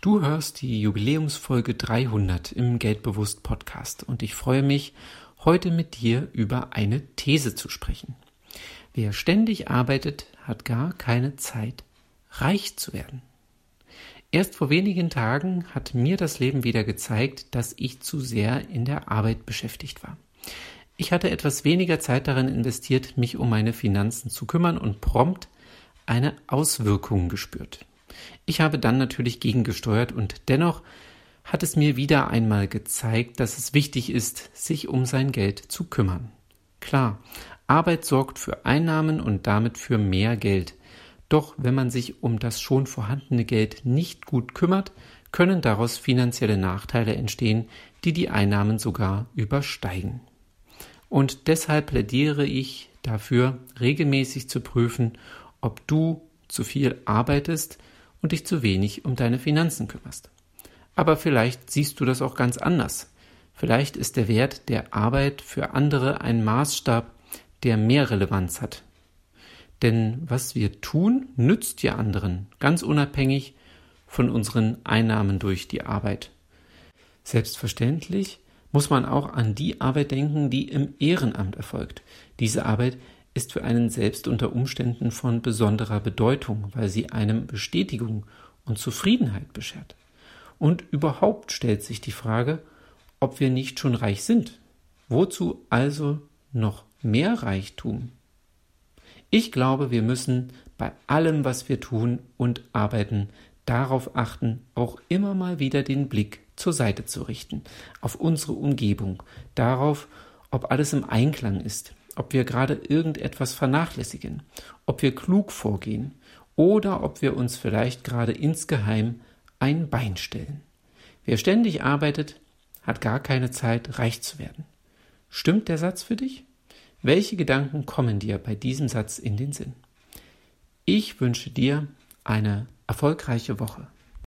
Du hörst die Jubiläumsfolge 300 im Geldbewusst Podcast und ich freue mich, heute mit dir über eine These zu sprechen. Wer ständig arbeitet, hat gar keine Zeit, reich zu werden. Erst vor wenigen Tagen hat mir das Leben wieder gezeigt, dass ich zu sehr in der Arbeit beschäftigt war. Ich hatte etwas weniger Zeit darin investiert, mich um meine Finanzen zu kümmern und prompt eine Auswirkung gespürt. Ich habe dann natürlich gegengesteuert und dennoch hat es mir wieder einmal gezeigt, dass es wichtig ist, sich um sein Geld zu kümmern. Klar, Arbeit sorgt für Einnahmen und damit für mehr Geld. Doch wenn man sich um das schon vorhandene Geld nicht gut kümmert, können daraus finanzielle Nachteile entstehen, die die Einnahmen sogar übersteigen. Und deshalb plädiere ich dafür, regelmäßig zu prüfen, ob du zu viel arbeitest und dich zu wenig um deine Finanzen kümmerst. Aber vielleicht siehst du das auch ganz anders. Vielleicht ist der Wert der Arbeit für andere ein Maßstab, der mehr Relevanz hat. Denn was wir tun, nützt ja anderen, ganz unabhängig von unseren Einnahmen durch die Arbeit. Selbstverständlich muss man auch an die Arbeit denken, die im Ehrenamt erfolgt. Diese Arbeit ist für einen selbst unter Umständen von besonderer Bedeutung, weil sie einem Bestätigung und Zufriedenheit beschert. Und überhaupt stellt sich die Frage, ob wir nicht schon reich sind. Wozu also noch mehr Reichtum? Ich glaube, wir müssen bei allem, was wir tun und arbeiten, darauf achten, auch immer mal wieder den Blick zur Seite zu richten, auf unsere Umgebung, darauf, ob alles im Einklang ist, ob wir gerade irgendetwas vernachlässigen, ob wir klug vorgehen oder ob wir uns vielleicht gerade insgeheim ein Bein stellen. Wer ständig arbeitet, hat gar keine Zeit, reich zu werden. Stimmt der Satz für dich? Welche Gedanken kommen dir bei diesem Satz in den Sinn? Ich wünsche dir eine erfolgreiche Woche.